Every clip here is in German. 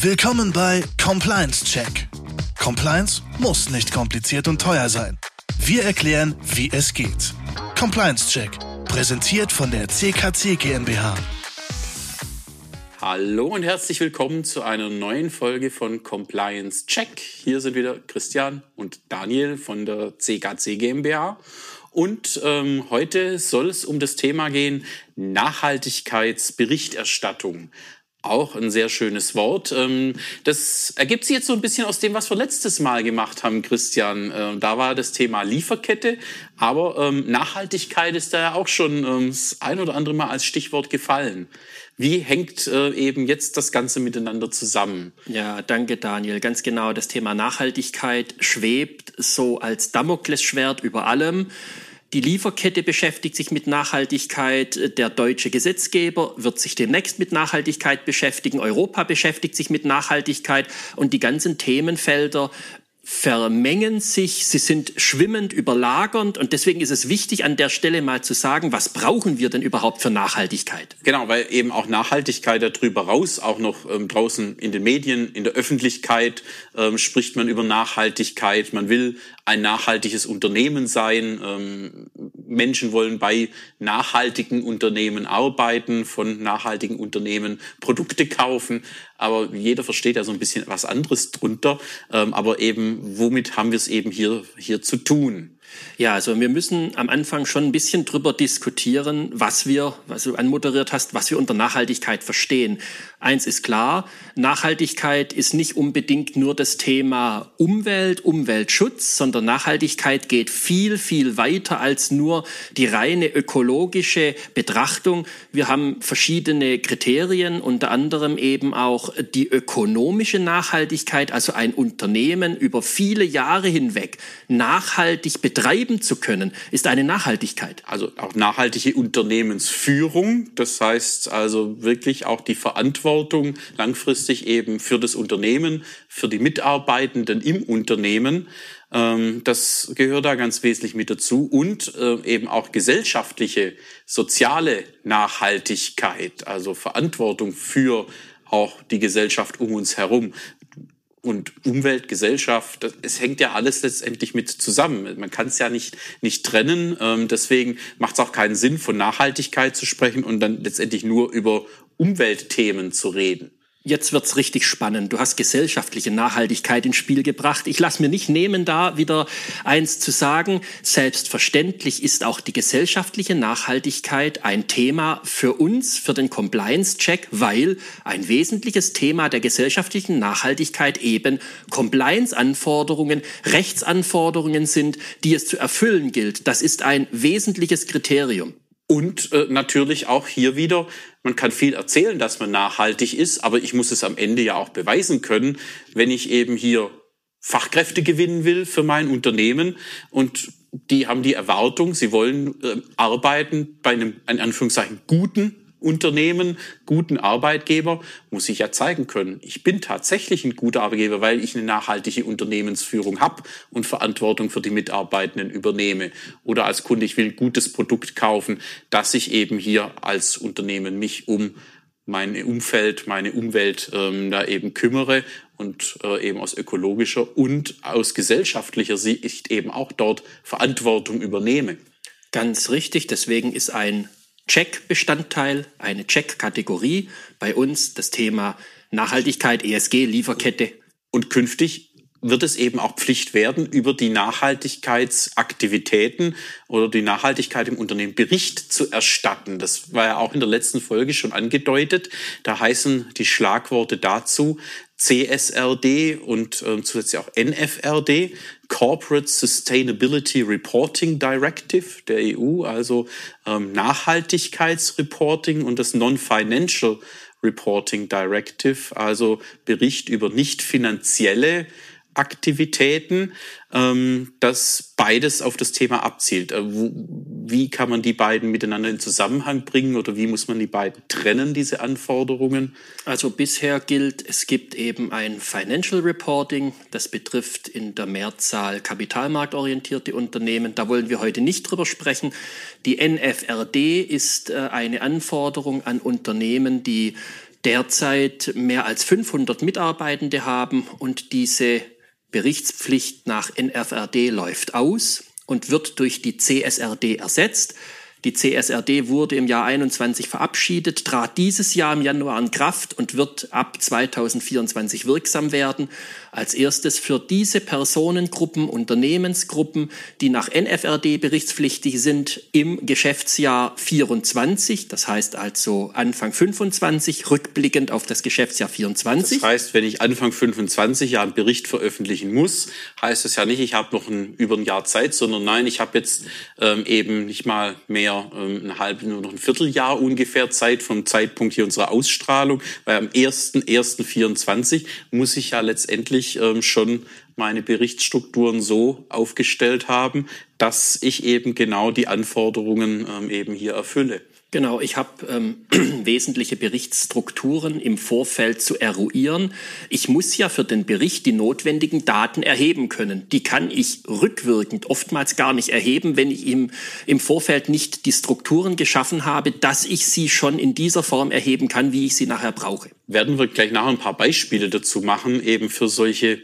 Willkommen bei Compliance Check. Compliance muss nicht kompliziert und teuer sein. Wir erklären, wie es geht. Compliance Check, präsentiert von der CKC GmbH. Hallo und herzlich willkommen zu einer neuen Folge von Compliance Check. Hier sind wieder Christian und Daniel von der CKC GmbH. Und ähm, heute soll es um das Thema gehen Nachhaltigkeitsberichterstattung. Auch ein sehr schönes Wort. Ähm, das ergibt sich jetzt so ein bisschen aus dem, was wir letztes Mal gemacht haben, Christian. Ähm, da war das Thema Lieferkette, aber ähm, Nachhaltigkeit ist da ja auch schon das ein oder andere Mal als Stichwort gefallen. Wie hängt äh, eben jetzt das Ganze miteinander zusammen? Ja, danke Daniel. Ganz genau, das Thema Nachhaltigkeit schwebt so als Damoklesschwert über allem. Die Lieferkette beschäftigt sich mit Nachhaltigkeit. Der deutsche Gesetzgeber wird sich demnächst mit Nachhaltigkeit beschäftigen. Europa beschäftigt sich mit Nachhaltigkeit. Und die ganzen Themenfelder vermengen sich, sie sind schwimmend, überlagernd und deswegen ist es wichtig, an der Stelle mal zu sagen, was brauchen wir denn überhaupt für Nachhaltigkeit? Genau, weil eben auch Nachhaltigkeit darüber raus, auch noch ähm, draußen in den Medien, in der Öffentlichkeit ähm, spricht man über Nachhaltigkeit. Man will ein nachhaltiges Unternehmen sein. Ähm, Menschen wollen bei nachhaltigen Unternehmen arbeiten, von nachhaltigen Unternehmen Produkte kaufen. Aber jeder versteht ja so ein bisschen was anderes drunter. Ähm, aber eben, womit haben wir es eben hier, hier zu tun? Ja, also wir müssen am Anfang schon ein bisschen drüber diskutieren, was wir, was du anmoderiert hast, was wir unter Nachhaltigkeit verstehen. Eins ist klar, Nachhaltigkeit ist nicht unbedingt nur das Thema Umwelt, Umweltschutz, sondern Nachhaltigkeit geht viel, viel weiter als nur die reine ökologische Betrachtung. Wir haben verschiedene Kriterien, unter anderem eben auch die ökonomische Nachhaltigkeit, also ein Unternehmen über viele Jahre hinweg nachhaltig betreiben zu können, ist eine Nachhaltigkeit. Also auch nachhaltige Unternehmensführung, das heißt also wirklich auch die Verantwortung langfristig eben für das Unternehmen, für die Mitarbeitenden im Unternehmen. Ähm, das gehört da ganz wesentlich mit dazu und äh, eben auch gesellschaftliche, soziale Nachhaltigkeit, also Verantwortung für auch die Gesellschaft um uns herum und Umwelt, Gesellschaft, es hängt ja alles letztendlich mit zusammen. Man kann es ja nicht, nicht trennen. Ähm, deswegen macht es auch keinen Sinn, von Nachhaltigkeit zu sprechen und dann letztendlich nur über Umweltthemen zu reden. Jetzt wird's richtig spannend. Du hast gesellschaftliche Nachhaltigkeit ins Spiel gebracht. Ich lasse mir nicht nehmen, da wieder eins zu sagen. Selbstverständlich ist auch die gesellschaftliche Nachhaltigkeit ein Thema für uns, für den Compliance-Check, weil ein wesentliches Thema der gesellschaftlichen Nachhaltigkeit eben Compliance-Anforderungen, Rechtsanforderungen sind, die es zu erfüllen gilt. Das ist ein wesentliches Kriterium. Und äh, natürlich auch hier wieder, man kann viel erzählen, dass man nachhaltig ist, aber ich muss es am Ende ja auch beweisen können, wenn ich eben hier Fachkräfte gewinnen will für mein Unternehmen und die haben die Erwartung, sie wollen äh, arbeiten bei einem, in Anführungszeichen, guten Unternehmen, guten Arbeitgeber, muss ich ja zeigen können, ich bin tatsächlich ein guter Arbeitgeber, weil ich eine nachhaltige Unternehmensführung habe und Verantwortung für die Mitarbeitenden übernehme. Oder als Kunde, ich will ein gutes Produkt kaufen, dass ich eben hier als Unternehmen mich um mein Umfeld, meine Umwelt ähm, da eben kümmere und äh, eben aus ökologischer und aus gesellschaftlicher Sicht eben auch dort Verantwortung übernehme. Ganz richtig, deswegen ist ein Check-Bestandteil, eine Check-Kategorie. Bei uns das Thema Nachhaltigkeit, ESG, Lieferkette. Und künftig wird es eben auch Pflicht werden, über die Nachhaltigkeitsaktivitäten oder die Nachhaltigkeit im Unternehmen Bericht zu erstatten. Das war ja auch in der letzten Folge schon angedeutet. Da heißen die Schlagworte dazu CSRD und äh, zusätzlich auch NFRD, Corporate Sustainability Reporting Directive der EU, also ähm, Nachhaltigkeitsreporting und das Non-Financial Reporting Directive, also Bericht über nicht finanzielle Aktivitäten, ähm, das beides auf das Thema abzielt. Äh, wie kann man die beiden miteinander in Zusammenhang bringen oder wie muss man die beiden trennen, diese Anforderungen? Also bisher gilt, es gibt eben ein Financial Reporting, das betrifft in der Mehrzahl kapitalmarktorientierte Unternehmen. Da wollen wir heute nicht drüber sprechen. Die NFRD ist äh, eine Anforderung an Unternehmen, die derzeit mehr als 500 Mitarbeitende haben und diese Berichtspflicht nach NFRD läuft aus und wird durch die CSRD ersetzt. Die CSRD wurde im Jahr 21 verabschiedet, trat dieses Jahr im Januar in Kraft und wird ab 2024 wirksam werden. Als erstes für diese Personengruppen, Unternehmensgruppen, die nach NFRD berichtspflichtig sind, im Geschäftsjahr 24, das heißt also Anfang 25, rückblickend auf das Geschäftsjahr 24. Das heißt, wenn ich Anfang 25 ja einen Bericht veröffentlichen muss, heißt es ja nicht, ich habe noch ein, über ein Jahr Zeit, sondern nein, ich habe jetzt ähm, eben nicht mal mehr ähm, ein halbes, nur noch ein Vierteljahr ungefähr Zeit vom Zeitpunkt hier unserer Ausstrahlung, weil am 1.1.24 muss ich ja letztendlich ähm, schon meine Berichtsstrukturen so aufgestellt haben, dass ich eben genau die Anforderungen ähm, eben hier erfülle. Genau, ich habe ähm, wesentliche Berichtsstrukturen im Vorfeld zu eruieren. Ich muss ja für den Bericht die notwendigen Daten erheben können. Die kann ich rückwirkend oftmals gar nicht erheben, wenn ich im, im Vorfeld nicht die Strukturen geschaffen habe, dass ich sie schon in dieser Form erheben kann, wie ich sie nachher brauche. Werden wir gleich nachher ein paar Beispiele dazu machen, eben für solche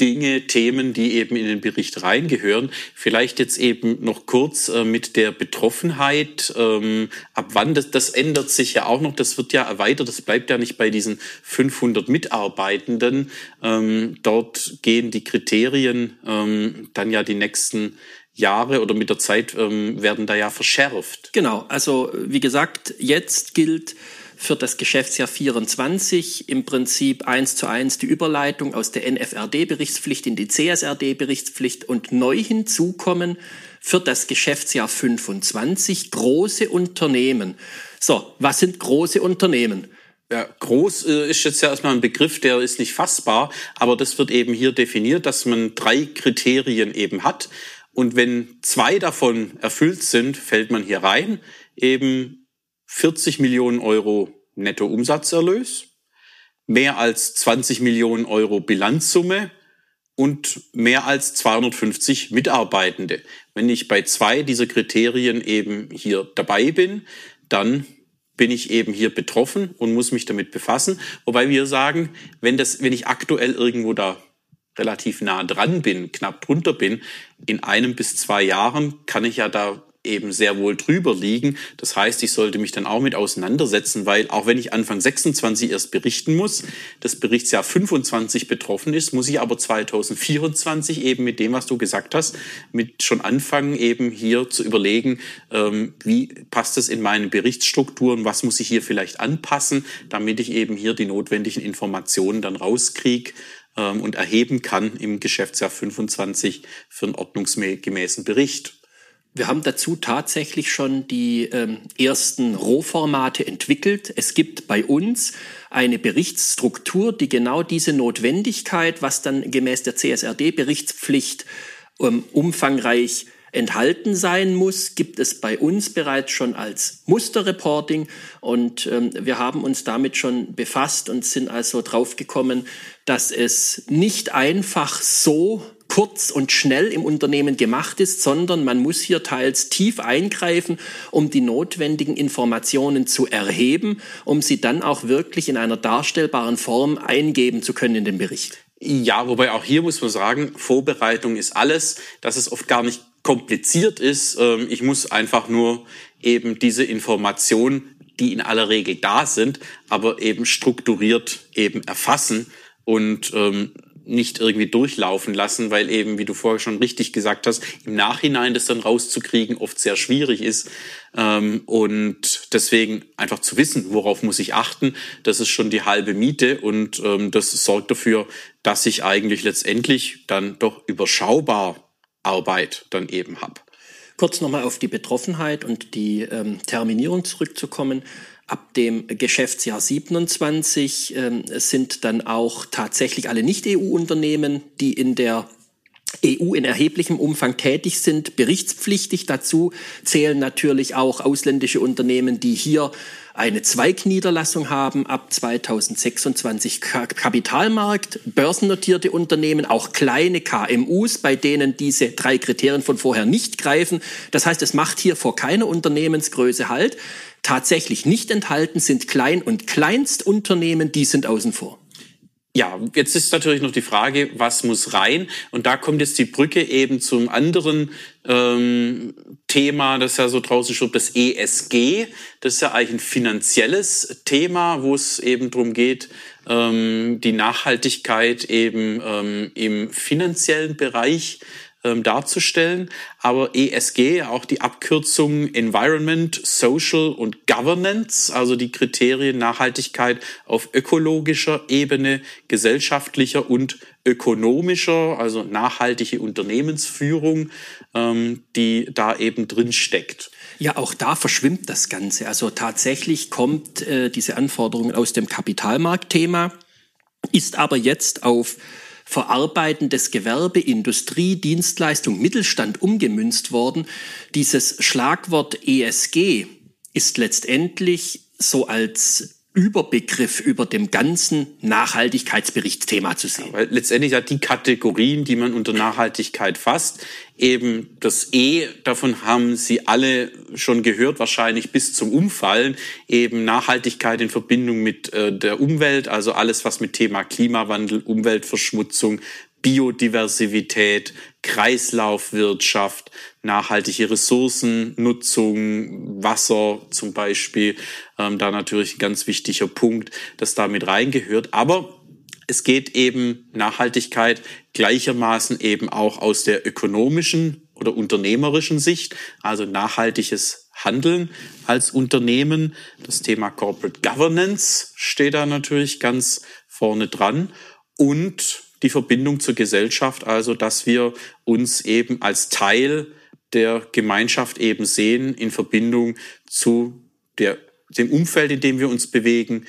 Dinge, Themen, die eben in den Bericht reingehören. Vielleicht jetzt eben noch kurz äh, mit der Betroffenheit. Ähm, ab wann, das, das ändert sich ja auch noch, das wird ja erweitert, das bleibt ja nicht bei diesen 500 Mitarbeitenden. Ähm, dort gehen die Kriterien ähm, dann ja die nächsten Jahre oder mit der Zeit ähm, werden da ja verschärft. Genau, also wie gesagt, jetzt gilt für das Geschäftsjahr 24 im Prinzip eins zu eins die Überleitung aus der NFRD-Berichtspflicht in die CSRD-Berichtspflicht und neu hinzukommen für das Geschäftsjahr 25 große Unternehmen. So, was sind große Unternehmen? Ja, groß äh, ist jetzt ja erstmal ein Begriff, der ist nicht fassbar, aber das wird eben hier definiert, dass man drei Kriterien eben hat. Und wenn zwei davon erfüllt sind, fällt man hier rein. Eben 40 Millionen Euro Nettoumsatzerlös, mehr als 20 Millionen Euro Bilanzsumme und mehr als 250 Mitarbeitende. Wenn ich bei zwei dieser Kriterien eben hier dabei bin, dann bin ich eben hier betroffen und muss mich damit befassen. Wobei wir sagen, wenn das, wenn ich aktuell irgendwo da relativ nah dran bin, knapp drunter bin, in einem bis zwei Jahren kann ich ja da eben sehr wohl drüber liegen. Das heißt, ich sollte mich dann auch mit auseinandersetzen, weil auch wenn ich Anfang 26 erst berichten muss, das Berichtsjahr 25 betroffen ist, muss ich aber 2024 eben mit dem, was du gesagt hast, mit schon anfangen, eben hier zu überlegen, ähm, wie passt es in meine Berichtsstrukturen, was muss ich hier vielleicht anpassen, damit ich eben hier die notwendigen Informationen dann rauskriege ähm, und erheben kann im Geschäftsjahr 25 für einen ordnungsgemäßen Bericht. Wir haben dazu tatsächlich schon die ähm, ersten Rohformate entwickelt. Es gibt bei uns eine Berichtsstruktur, die genau diese Notwendigkeit, was dann gemäß der CSRD-Berichtspflicht ähm, umfangreich enthalten sein muss, gibt es bei uns bereits schon als Musterreporting und ähm, wir haben uns damit schon befasst und sind also draufgekommen, dass es nicht einfach so kurz und schnell im Unternehmen gemacht ist, sondern man muss hier teils tief eingreifen, um die notwendigen Informationen zu erheben, um sie dann auch wirklich in einer darstellbaren Form eingeben zu können in den Bericht. Ja, wobei auch hier muss man sagen, Vorbereitung ist alles, dass es oft gar nicht kompliziert ist. Ähm, ich muss einfach nur eben diese Informationen, die in aller Regel da sind, aber eben strukturiert eben erfassen und ähm, nicht irgendwie durchlaufen lassen, weil eben, wie du vorher schon richtig gesagt hast, im Nachhinein das dann rauszukriegen oft sehr schwierig ist. Ähm, und deswegen einfach zu wissen, worauf muss ich achten, das ist schon die halbe Miete und ähm, das sorgt dafür, dass ich eigentlich letztendlich dann doch überschaubar Arbeit dann eben habe. Kurz nochmal auf die Betroffenheit und die ähm, Terminierung zurückzukommen. Ab dem Geschäftsjahr 27 ähm, sind dann auch tatsächlich alle Nicht-EU-Unternehmen, die in der EU in erheblichem Umfang tätig sind, berichtspflichtig. Dazu zählen natürlich auch ausländische Unternehmen, die hier eine Zweigniederlassung haben ab 2026 Kapitalmarkt, börsennotierte Unternehmen, auch kleine KMUs, bei denen diese drei Kriterien von vorher nicht greifen. Das heißt, es macht hier vor keiner Unternehmensgröße Halt. tatsächlich nicht enthalten sind Klein- und Kleinstunternehmen, die sind außen vor. Ja, jetzt ist natürlich noch die Frage, was muss rein? Und da kommt jetzt die Brücke eben zum anderen ähm, Thema, das ja so draußen schon das ESG. Das ist ja eigentlich ein finanzielles Thema, wo es eben darum geht, ähm, die Nachhaltigkeit eben ähm, im finanziellen Bereich ähm, darzustellen. Aber ESG, auch die Abkürzung Environment, Social und Governance, also die Kriterien Nachhaltigkeit auf ökologischer Ebene, gesellschaftlicher und ökonomischer, also nachhaltige Unternehmensführung, ähm, die da eben drin steckt. Ja, auch da verschwimmt das Ganze. Also tatsächlich kommt äh, diese Anforderung aus dem Kapitalmarktthema, ist aber jetzt auf verarbeitendes Gewerbe, Industrie, Dienstleistung, Mittelstand umgemünzt worden. Dieses Schlagwort ESG ist letztendlich so als Überbegriff über dem ganzen Nachhaltigkeitsberichtsthema zu sehen. Ja, weil letztendlich ja die Kategorien, die man unter Nachhaltigkeit fasst, eben das E, davon haben Sie alle schon gehört, wahrscheinlich bis zum Umfallen, eben Nachhaltigkeit in Verbindung mit äh, der Umwelt, also alles, was mit Thema Klimawandel, Umweltverschmutzung, Biodiversität, Kreislaufwirtschaft, nachhaltige Ressourcennutzung, Wasser zum Beispiel, ähm, da natürlich ein ganz wichtiger Punkt, das da mit reingehört. Aber es geht eben Nachhaltigkeit gleichermaßen eben auch aus der ökonomischen oder unternehmerischen Sicht, also nachhaltiges Handeln als Unternehmen. Das Thema Corporate Governance steht da natürlich ganz vorne dran und die Verbindung zur Gesellschaft, also dass wir uns eben als Teil der Gemeinschaft eben sehen in Verbindung zu der, dem Umfeld, in dem wir uns bewegen,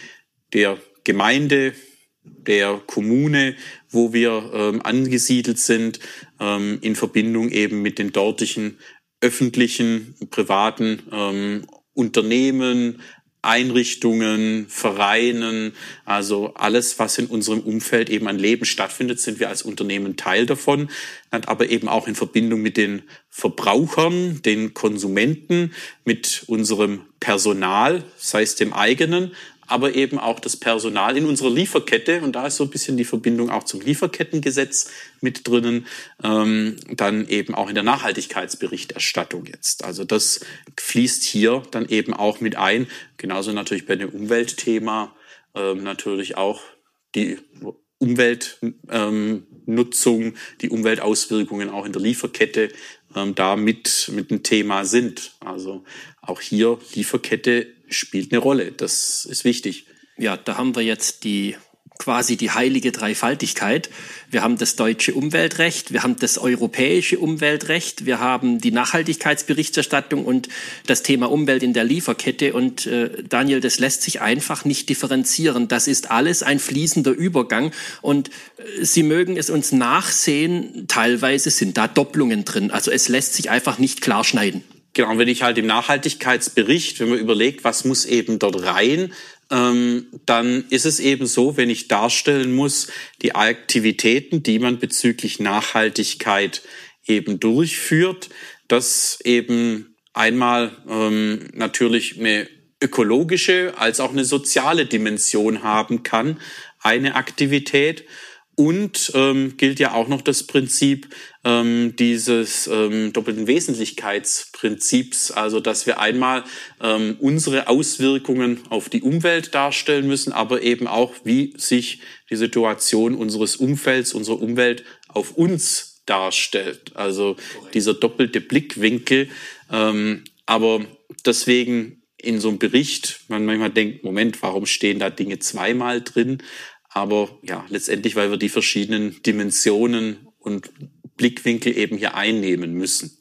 der Gemeinde, der Kommune, wo wir ähm, angesiedelt sind, ähm, in Verbindung eben mit den dortigen öffentlichen, privaten ähm, Unternehmen, Einrichtungen, Vereinen, also alles, was in unserem Umfeld eben an Leben stattfindet, sind wir als Unternehmen Teil davon, aber eben auch in Verbindung mit den Verbrauchern, den Konsumenten, mit unserem Personal, sei es dem eigenen, aber eben auch das Personal in unserer Lieferkette. Und da ist so ein bisschen die Verbindung auch zum Lieferkettengesetz mit drinnen. Ähm, dann eben auch in der Nachhaltigkeitsberichterstattung jetzt. Also das fließt hier dann eben auch mit ein. Genauso natürlich bei dem Umweltthema ähm, natürlich auch die Umweltnutzung, ähm, die Umweltauswirkungen auch in der Lieferkette ähm, da mit, mit ein Thema sind. Also auch hier Lieferkette spielt eine Rolle. Das ist wichtig. Ja, da haben wir jetzt die quasi die heilige Dreifaltigkeit. Wir haben das deutsche Umweltrecht, wir haben das europäische Umweltrecht, wir haben die Nachhaltigkeitsberichterstattung und das Thema Umwelt in der Lieferkette. Und äh, Daniel, das lässt sich einfach nicht differenzieren. Das ist alles ein fließender Übergang. Und äh, Sie mögen es uns nachsehen, teilweise sind da Doppelungen drin. Also es lässt sich einfach nicht klar schneiden. Genau, wenn ich halt im Nachhaltigkeitsbericht, wenn man überlegt, was muss eben dort rein, ähm, dann ist es eben so, wenn ich darstellen muss, die Aktivitäten, die man bezüglich Nachhaltigkeit eben durchführt, dass eben einmal ähm, natürlich eine ökologische als auch eine soziale Dimension haben kann, eine Aktivität. Und ähm, gilt ja auch noch das Prinzip ähm, dieses ähm, doppelten Wesentlichkeitsprinzips, also dass wir einmal ähm, unsere Auswirkungen auf die Umwelt darstellen müssen, aber eben auch, wie sich die Situation unseres Umfelds, unserer Umwelt auf uns darstellt. Also dieser doppelte Blickwinkel. Ähm, aber deswegen in so einem Bericht, man manchmal denkt, Moment, warum stehen da Dinge zweimal drin? Aber ja, letztendlich, weil wir die verschiedenen Dimensionen und Blickwinkel eben hier einnehmen müssen.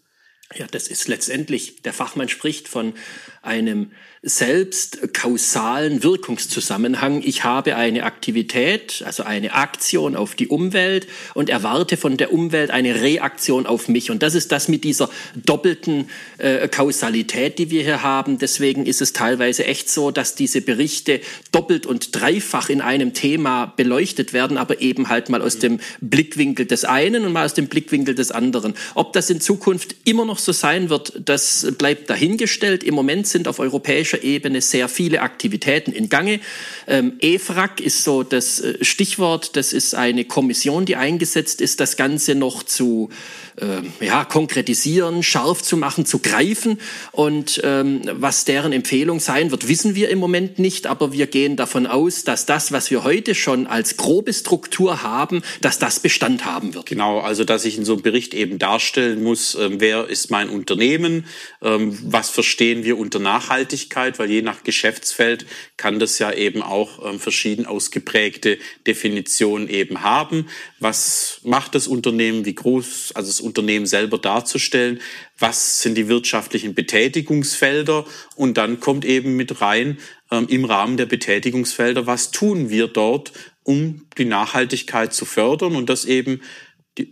Ja, das ist letztendlich, der Fachmann spricht von einem selbst kausalen Wirkungszusammenhang. Ich habe eine Aktivität, also eine Aktion auf die Umwelt und erwarte von der Umwelt eine Reaktion auf mich. Und das ist das mit dieser doppelten äh, Kausalität, die wir hier haben. Deswegen ist es teilweise echt so, dass diese Berichte doppelt und dreifach in einem Thema beleuchtet werden, aber eben halt mal aus dem Blickwinkel des einen und mal aus dem Blickwinkel des anderen. Ob das in Zukunft immer noch so sein wird, das bleibt dahingestellt. Im Moment sind auf europäischer Ebene sehr viele Aktivitäten in Gange. Ähm, EFRAG ist so das äh, Stichwort. Das ist eine Kommission, die eingesetzt ist, das Ganze noch zu äh, ja, konkretisieren, scharf zu machen, zu greifen. Und ähm, was deren Empfehlung sein wird, wissen wir im Moment nicht. Aber wir gehen davon aus, dass das, was wir heute schon als grobe Struktur haben, dass das Bestand haben wird. Genau, also dass ich in so einem Bericht eben darstellen muss, äh, wer ist mein Unternehmen, ähm, was verstehen wir unter Nachhaltigkeit, weil je nach Geschäftsfeld kann das ja eben auch ähm, verschieden ausgeprägte Definitionen eben haben. Was macht das Unternehmen, wie groß, also das Unternehmen selber darzustellen, was sind die wirtschaftlichen Betätigungsfelder? Und dann kommt eben mit rein ähm, im Rahmen der Betätigungsfelder, was tun wir dort, um die Nachhaltigkeit zu fördern? Und das eben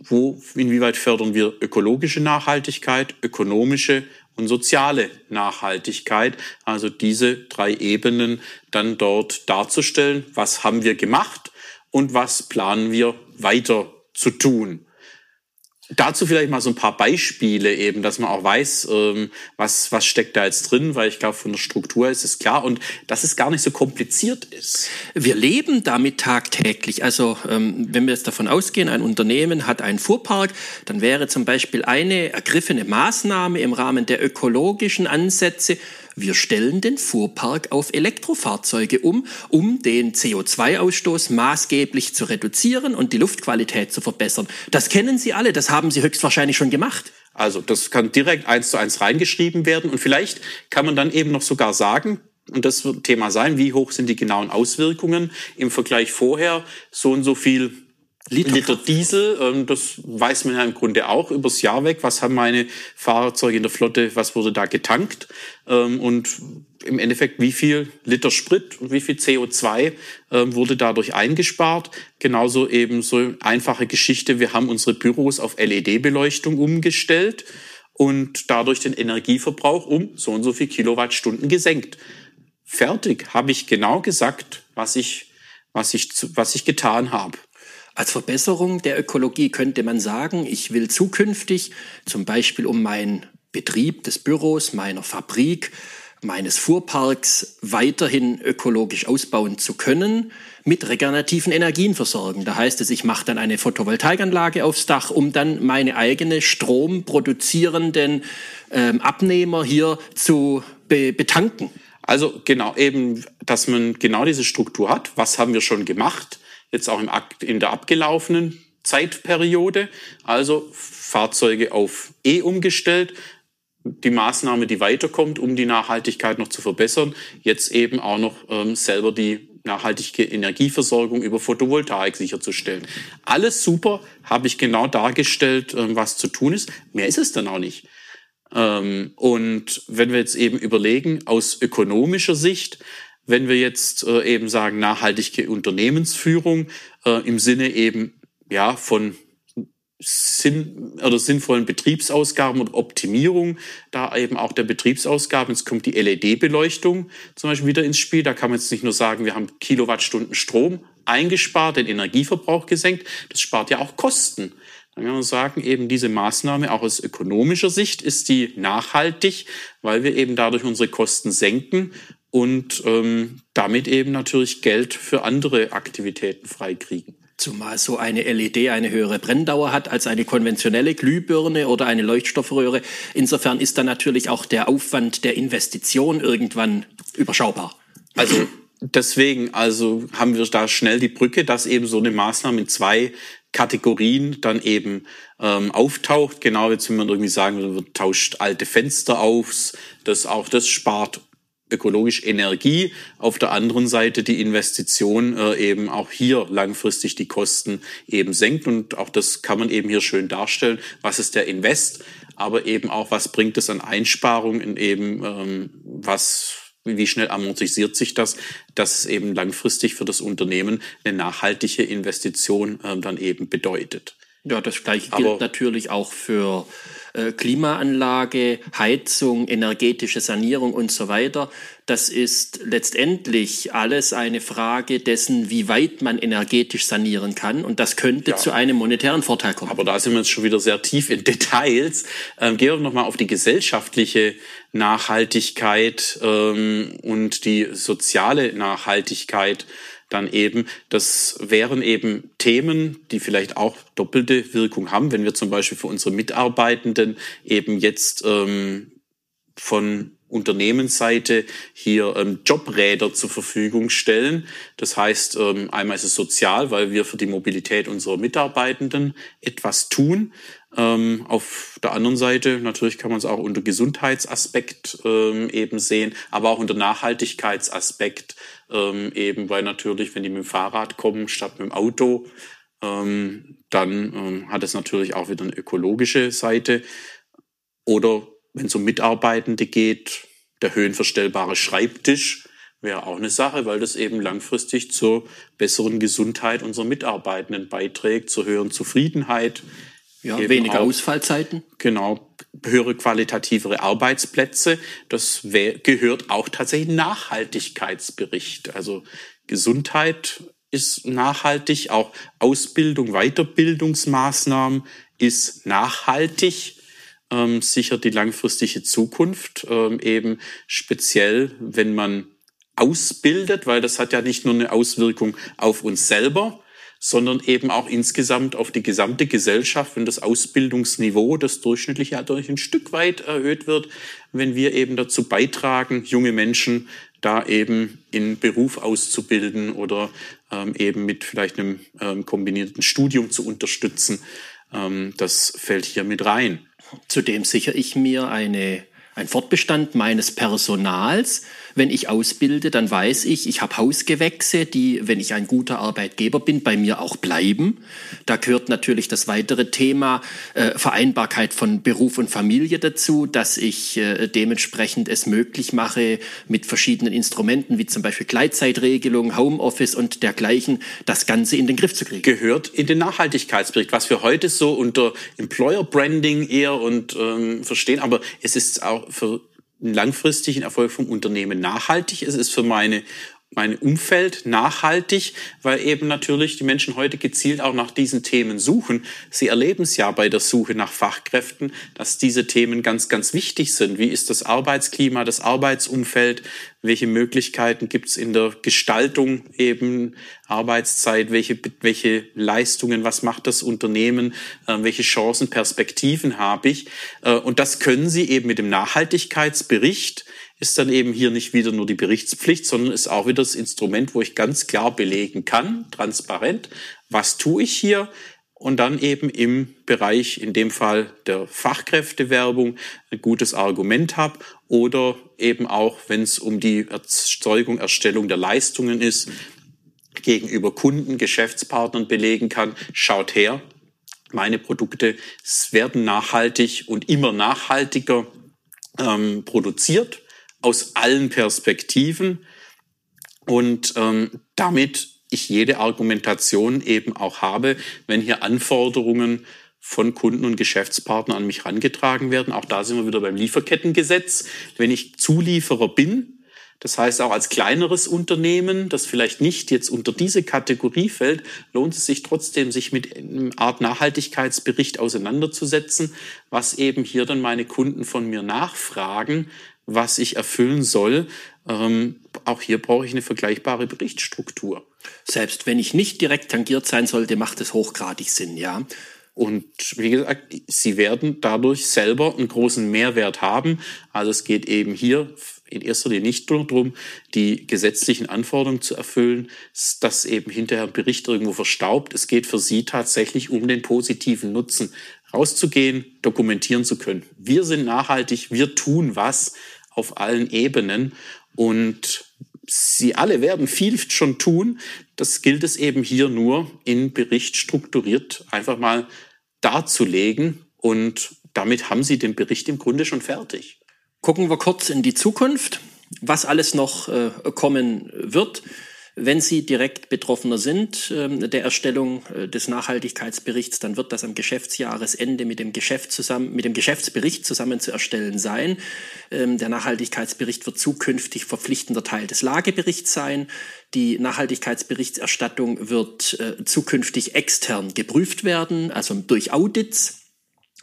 wo, inwieweit fördern wir ökologische Nachhaltigkeit, ökonomische und soziale Nachhaltigkeit. Also diese drei Ebenen dann dort darzustellen. Was haben wir gemacht und was planen wir weiter zu tun? Dazu vielleicht mal so ein paar Beispiele eben, dass man auch weiß, ähm, was, was steckt da jetzt drin, weil ich glaube, von der Struktur ist es klar und dass es gar nicht so kompliziert ist. Wir leben damit tagtäglich. Also ähm, wenn wir jetzt davon ausgehen, ein Unternehmen hat einen Fuhrpark, dann wäre zum Beispiel eine ergriffene Maßnahme im Rahmen der ökologischen Ansätze, wir stellen den Fuhrpark auf Elektrofahrzeuge um, um den CO2-Ausstoß maßgeblich zu reduzieren und die Luftqualität zu verbessern. Das kennen Sie alle, das haben Sie höchstwahrscheinlich schon gemacht. Also das kann direkt eins zu eins reingeschrieben werden und vielleicht kann man dann eben noch sogar sagen, und das wird Thema sein, wie hoch sind die genauen Auswirkungen im Vergleich vorher, so und so viel Liter, Liter Diesel, ähm, das weiß man ja im Grunde auch übers Jahr weg. Was haben meine Fahrzeuge in der Flotte, was wurde da getankt? Ähm, und im Endeffekt, wie viel Liter Sprit und wie viel CO2 ähm, wurde dadurch eingespart? Genauso eben so einfache Geschichte. Wir haben unsere Büros auf LED-Beleuchtung umgestellt und dadurch den Energieverbrauch um so und so viel Kilowattstunden gesenkt. Fertig, habe ich genau gesagt, was ich, was ich, was ich getan habe. Als Verbesserung der Ökologie könnte man sagen, ich will zukünftig zum Beispiel um meinen Betrieb des Büros, meiner Fabrik, meines Fuhrparks weiterhin ökologisch ausbauen zu können, mit regenerativen Energien versorgen. Da heißt es, ich mache dann eine Photovoltaikanlage aufs Dach, um dann meine eigene stromproduzierenden ähm, Abnehmer hier zu be betanken. Also genau eben, dass man genau diese Struktur hat. Was haben wir schon gemacht? Jetzt auch im, in der abgelaufenen Zeitperiode, also Fahrzeuge auf E umgestellt, die Maßnahme, die weiterkommt, um die Nachhaltigkeit noch zu verbessern, jetzt eben auch noch ähm, selber die nachhaltige Energieversorgung über Photovoltaik sicherzustellen. Alles super, habe ich genau dargestellt, ähm, was zu tun ist. Mehr ist es dann auch nicht. Ähm, und wenn wir jetzt eben überlegen, aus ökonomischer Sicht, wenn wir jetzt äh, eben sagen, nachhaltige Unternehmensführung äh, im Sinne eben ja von Sinn oder sinnvollen Betriebsausgaben und Optimierung, da eben auch der Betriebsausgaben. Jetzt kommt die LED-Beleuchtung zum Beispiel wieder ins Spiel. Da kann man jetzt nicht nur sagen, wir haben Kilowattstunden Strom eingespart, den Energieverbrauch gesenkt. Das spart ja auch Kosten. Dann kann man sagen, eben diese Maßnahme auch aus ökonomischer Sicht ist die nachhaltig, weil wir eben dadurch unsere Kosten senken und ähm, damit eben natürlich Geld für andere Aktivitäten freikriegen. Zumal so eine LED eine höhere Brenndauer hat als eine konventionelle Glühbirne oder eine Leuchtstoffröhre. Insofern ist dann natürlich auch der Aufwand der Investition irgendwann überschaubar. Also deswegen, also haben wir da schnell die Brücke, dass eben so eine Maßnahme in zwei Kategorien dann eben ähm, auftaucht. Genau, jetzt wenn man irgendwie sagen, man tauscht alte Fenster auf, das auch das spart ökologisch Energie, auf der anderen Seite die Investition äh, eben auch hier langfristig die Kosten eben senkt und auch das kann man eben hier schön darstellen, was ist der Invest, aber eben auch was bringt es an Einsparungen, eben ähm, was wie schnell amortisiert sich das, dass es eben langfristig für das Unternehmen eine nachhaltige Investition ähm, dann eben bedeutet. Ja, das gleiche gilt Aber natürlich auch für äh, Klimaanlage, Heizung, energetische Sanierung und so weiter. Das ist letztendlich alles eine Frage dessen, wie weit man energetisch sanieren kann. Und das könnte ja. zu einem monetären Vorteil kommen. Aber da sind wir jetzt schon wieder sehr tief in Details. Ähm, gehen wir nochmal auf die gesellschaftliche Nachhaltigkeit ähm, und die soziale Nachhaltigkeit dann eben, das wären eben Themen, die vielleicht auch doppelte Wirkung haben, wenn wir zum Beispiel für unsere Mitarbeitenden eben jetzt ähm, von Unternehmensseite hier ähm, Jobräder zur Verfügung stellen. Das heißt, ähm, einmal ist es sozial, weil wir für die Mobilität unserer Mitarbeitenden etwas tun. Ähm, auf der anderen Seite natürlich kann man es auch unter Gesundheitsaspekt ähm, eben sehen, aber auch unter Nachhaltigkeitsaspekt ähm, eben, weil natürlich, wenn die mit dem Fahrrad kommen statt mit dem Auto, ähm, dann ähm, hat es natürlich auch wieder eine ökologische Seite. Oder wenn es um Mitarbeitende geht, der höhenverstellbare Schreibtisch wäre auch eine Sache, weil das eben langfristig zur besseren Gesundheit unserer Mitarbeitenden beiträgt, zur höheren Zufriedenheit. Ja, weniger auch, Ausfallzeiten. Genau, höhere qualitativere Arbeitsplätze. Das gehört auch tatsächlich Nachhaltigkeitsbericht. Also Gesundheit ist nachhaltig, auch Ausbildung, Weiterbildungsmaßnahmen ist nachhaltig, ähm, sichert die langfristige Zukunft, ähm, eben speziell, wenn man ausbildet, weil das hat ja nicht nur eine Auswirkung auf uns selber, sondern eben auch insgesamt auf die gesamte Gesellschaft, wenn das Ausbildungsniveau, das durchschnittliche dadurch ein Stück weit erhöht wird, wenn wir eben dazu beitragen, junge Menschen da eben in Beruf auszubilden oder ähm, eben mit vielleicht einem ähm, kombinierten Studium zu unterstützen. Ähm, das fällt hier mit rein. Zudem sichere ich mir eine, ein Fortbestand meines Personals, wenn ich ausbilde, dann weiß ich, ich habe Hausgewächse, die, wenn ich ein guter Arbeitgeber bin, bei mir auch bleiben. Da gehört natürlich das weitere Thema äh, Vereinbarkeit von Beruf und Familie dazu, dass ich äh, dementsprechend es möglich mache, mit verschiedenen Instrumenten, wie zum Beispiel Gleitzeitregelung, Homeoffice und dergleichen, das Ganze in den Griff zu kriegen. Gehört in den Nachhaltigkeitsbericht, was wir heute so unter Employer Branding eher und ähm, verstehen, aber es ist auch für langfristigen Erfolg vom Unternehmen nachhaltig. Es ist für meine mein Umfeld nachhaltig, weil eben natürlich die Menschen heute gezielt auch nach diesen Themen suchen. Sie erleben es ja bei der Suche nach Fachkräften, dass diese Themen ganz, ganz wichtig sind. Wie ist das Arbeitsklima, das Arbeitsumfeld? Welche Möglichkeiten gibt es in der Gestaltung eben Arbeitszeit? Welche, welche Leistungen, was macht das Unternehmen? Äh, welche Chancen, Perspektiven habe ich? Äh, und das können Sie eben mit dem Nachhaltigkeitsbericht ist dann eben hier nicht wieder nur die Berichtspflicht, sondern ist auch wieder das Instrument, wo ich ganz klar belegen kann, transparent, was tue ich hier und dann eben im Bereich, in dem Fall der Fachkräftewerbung, ein gutes Argument habe oder eben auch, wenn es um die Erzeugung, Erstellung der Leistungen ist, gegenüber Kunden, Geschäftspartnern belegen kann, schaut her, meine Produkte werden nachhaltig und immer nachhaltiger ähm, produziert aus allen Perspektiven und ähm, damit ich jede Argumentation eben auch habe, wenn hier Anforderungen von Kunden und Geschäftspartnern an mich herangetragen werden. Auch da sind wir wieder beim Lieferkettengesetz. Wenn ich Zulieferer bin, das heißt auch als kleineres Unternehmen, das vielleicht nicht jetzt unter diese Kategorie fällt, lohnt es sich trotzdem, sich mit einer Art Nachhaltigkeitsbericht auseinanderzusetzen, was eben hier dann meine Kunden von mir nachfragen, was ich erfüllen soll. Ähm, auch hier brauche ich eine vergleichbare Berichtsstruktur. Selbst wenn ich nicht direkt tangiert sein sollte, macht es hochgradig Sinn, ja. Und wie gesagt, sie werden dadurch selber einen großen Mehrwert haben. Also es geht eben hier in erster Linie nicht nur darum, die gesetzlichen Anforderungen zu erfüllen, dass eben hinterher ein Bericht irgendwo verstaubt. Es geht für sie tatsächlich um den positiven Nutzen, rauszugehen, dokumentieren zu können. Wir sind nachhaltig, wir tun was, auf allen Ebenen. Und sie alle werden viel schon tun. Das gilt es eben hier nur in Bericht strukturiert einfach mal darzulegen. Und damit haben Sie den Bericht im Grunde schon fertig. Gucken wir kurz in die Zukunft, was alles noch äh, kommen wird. Wenn Sie direkt Betroffener sind ähm, der Erstellung äh, des Nachhaltigkeitsberichts, dann wird das am Geschäftsjahresende mit dem, Geschäft zusammen, mit dem Geschäftsbericht zusammen zu erstellen sein. Ähm, der Nachhaltigkeitsbericht wird zukünftig verpflichtender Teil des Lageberichts sein. Die Nachhaltigkeitsberichterstattung wird äh, zukünftig extern geprüft werden, also durch Audits.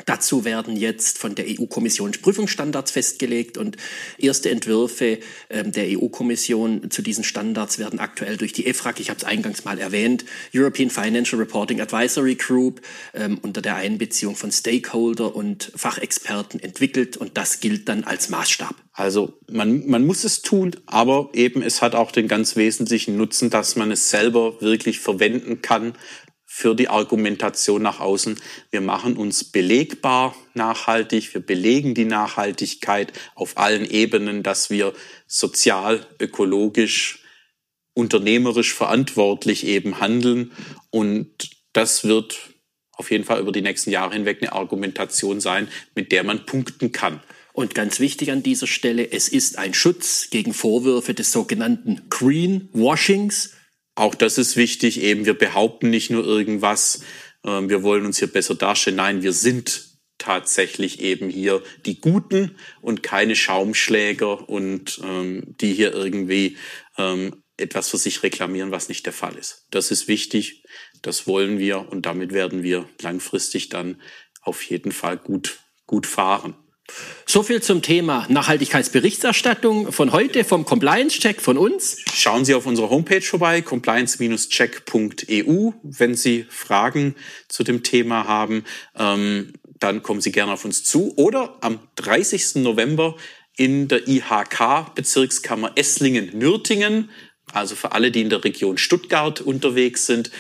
Dazu werden jetzt von der EU-Kommission Prüfungsstandards festgelegt und erste Entwürfe ähm, der EU-Kommission zu diesen Standards werden aktuell durch die EFRAG, ich habe es eingangs mal erwähnt, European Financial Reporting Advisory Group ähm, unter der Einbeziehung von Stakeholder und Fachexperten entwickelt und das gilt dann als Maßstab. Also man, man muss es tun, aber eben es hat auch den ganz wesentlichen Nutzen, dass man es selber wirklich verwenden kann für die Argumentation nach außen. Wir machen uns belegbar nachhaltig, wir belegen die Nachhaltigkeit auf allen Ebenen, dass wir sozial, ökologisch, unternehmerisch verantwortlich eben handeln. Und das wird auf jeden Fall über die nächsten Jahre hinweg eine Argumentation sein, mit der man punkten kann. Und ganz wichtig an dieser Stelle, es ist ein Schutz gegen Vorwürfe des sogenannten Greenwashings, auch das ist wichtig. Eben, wir behaupten nicht nur irgendwas, äh, wir wollen uns hier besser darstellen. Nein, wir sind tatsächlich eben hier die Guten und keine Schaumschläger und ähm, die hier irgendwie ähm, etwas für sich reklamieren, was nicht der Fall ist. Das ist wichtig, das wollen wir und damit werden wir langfristig dann auf jeden Fall gut, gut fahren. So viel zum Thema Nachhaltigkeitsberichterstattung von heute vom Compliance Check von uns. Schauen Sie auf unserer Homepage vorbei, compliance-check.eu. Wenn Sie Fragen zu dem Thema haben, ähm, dann kommen Sie gerne auf uns zu. Oder am 30. November in der IHK Bezirkskammer Esslingen-Nürtingen. Also für alle, die in der Region Stuttgart unterwegs sind,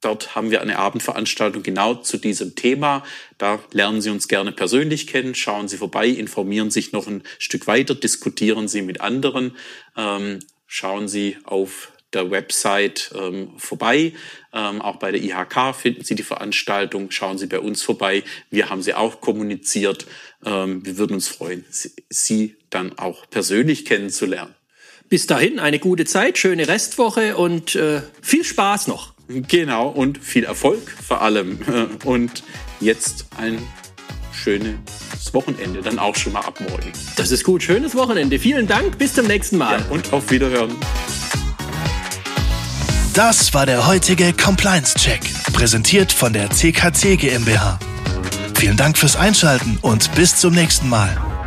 Dort haben wir eine Abendveranstaltung genau zu diesem Thema. Da lernen Sie uns gerne persönlich kennen, schauen Sie vorbei, informieren sich noch ein Stück weiter, diskutieren Sie mit anderen, ähm, schauen Sie auf der Website ähm, vorbei. Ähm, auch bei der IHK finden Sie die Veranstaltung. Schauen Sie bei uns vorbei. Wir haben sie auch kommuniziert. Ähm, wir würden uns freuen, Sie, Sie dann auch persönlich kennenzulernen. Bis dahin eine gute Zeit, schöne Restwoche und äh, viel Spaß noch. Genau, und viel Erfolg vor allem. Und jetzt ein schönes Wochenende, dann auch schon mal ab morgen. Das ist gut, schönes Wochenende. Vielen Dank, bis zum nächsten Mal. Ja, und auf Wiederhören. Das war der heutige Compliance Check, präsentiert von der CKC GmbH. Vielen Dank fürs Einschalten und bis zum nächsten Mal.